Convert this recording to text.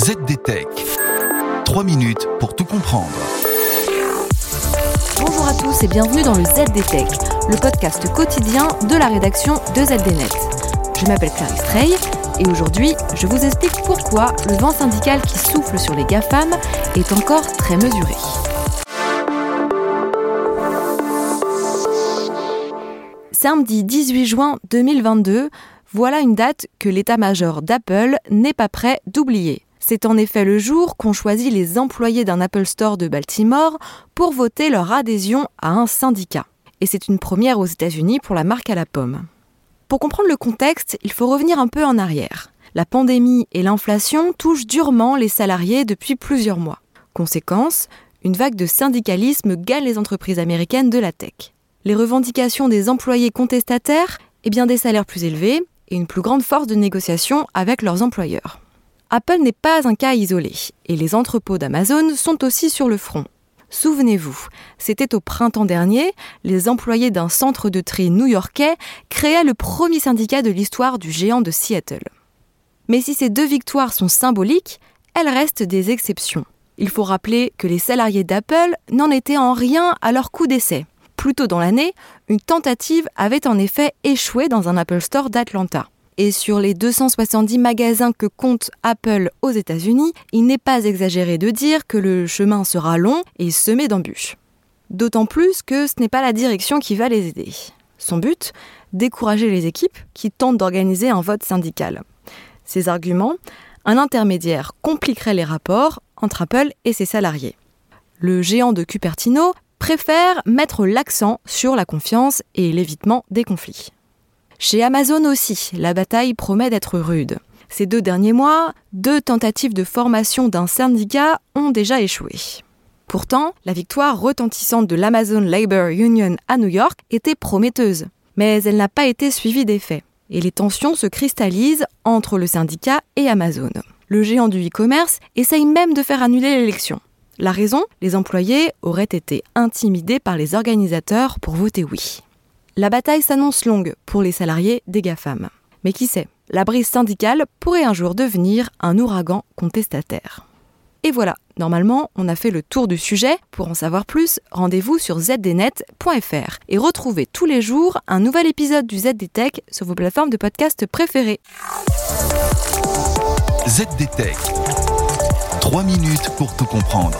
ZDTech. 3 minutes pour tout comprendre. Bonjour à tous et bienvenue dans le ZDTech, le podcast quotidien de la rédaction de ZDNet. Je m'appelle Clarisse Trey et aujourd'hui, je vous explique pourquoi le vent syndical qui souffle sur les GAFAM est encore très mesuré. Samedi 18 juin 2022, voilà une date que l'état-major d'Apple n'est pas prêt d'oublier. C'est en effet le jour qu'ont choisi les employés d'un Apple Store de Baltimore pour voter leur adhésion à un syndicat. Et c'est une première aux États-Unis pour la marque à la pomme. Pour comprendre le contexte, il faut revenir un peu en arrière. La pandémie et l'inflation touchent durement les salariés depuis plusieurs mois. Conséquence, une vague de syndicalisme gagne les entreprises américaines de la tech. Les revendications des employés contestataires, eh bien des salaires plus élevés, et une plus grande force de négociation avec leurs employeurs. Apple n'est pas un cas isolé, et les entrepôts d'Amazon sont aussi sur le front. Souvenez-vous, c'était au printemps dernier, les employés d'un centre de tri new-yorkais créaient le premier syndicat de l'histoire du géant de Seattle. Mais si ces deux victoires sont symboliques, elles restent des exceptions. Il faut rappeler que les salariés d'Apple n'en étaient en rien à leur coup d'essai. Plus tôt dans l'année, une tentative avait en effet échoué dans un Apple Store d'Atlanta. Et sur les 270 magasins que compte Apple aux États-Unis, il n'est pas exagéré de dire que le chemin sera long et semé d'embûches. D'autant plus que ce n'est pas la direction qui va les aider. Son but Décourager les équipes qui tentent d'organiser un vote syndical. Ses arguments Un intermédiaire compliquerait les rapports entre Apple et ses salariés. Le géant de Cupertino préfère mettre l'accent sur la confiance et l'évitement des conflits. Chez Amazon aussi, la bataille promet d'être rude. Ces deux derniers mois, deux tentatives de formation d'un syndicat ont déjà échoué. Pourtant, la victoire retentissante de l'Amazon Labor Union à New York était prometteuse, mais elle n'a pas été suivie d'effet, et les tensions se cristallisent entre le syndicat et Amazon. Le géant du e-commerce essaye même de faire annuler l'élection. La raison Les employés auraient été intimidés par les organisateurs pour voter oui. La bataille s'annonce longue pour les salariés des GAFAM. Mais qui sait, la brise syndicale pourrait un jour devenir un ouragan contestataire. Et voilà, normalement, on a fait le tour du sujet. Pour en savoir plus, rendez-vous sur zdnet.fr et retrouvez tous les jours un nouvel épisode du ZDTech sur vos plateformes de podcast préférées. ZDTech. 3 minutes pour tout comprendre.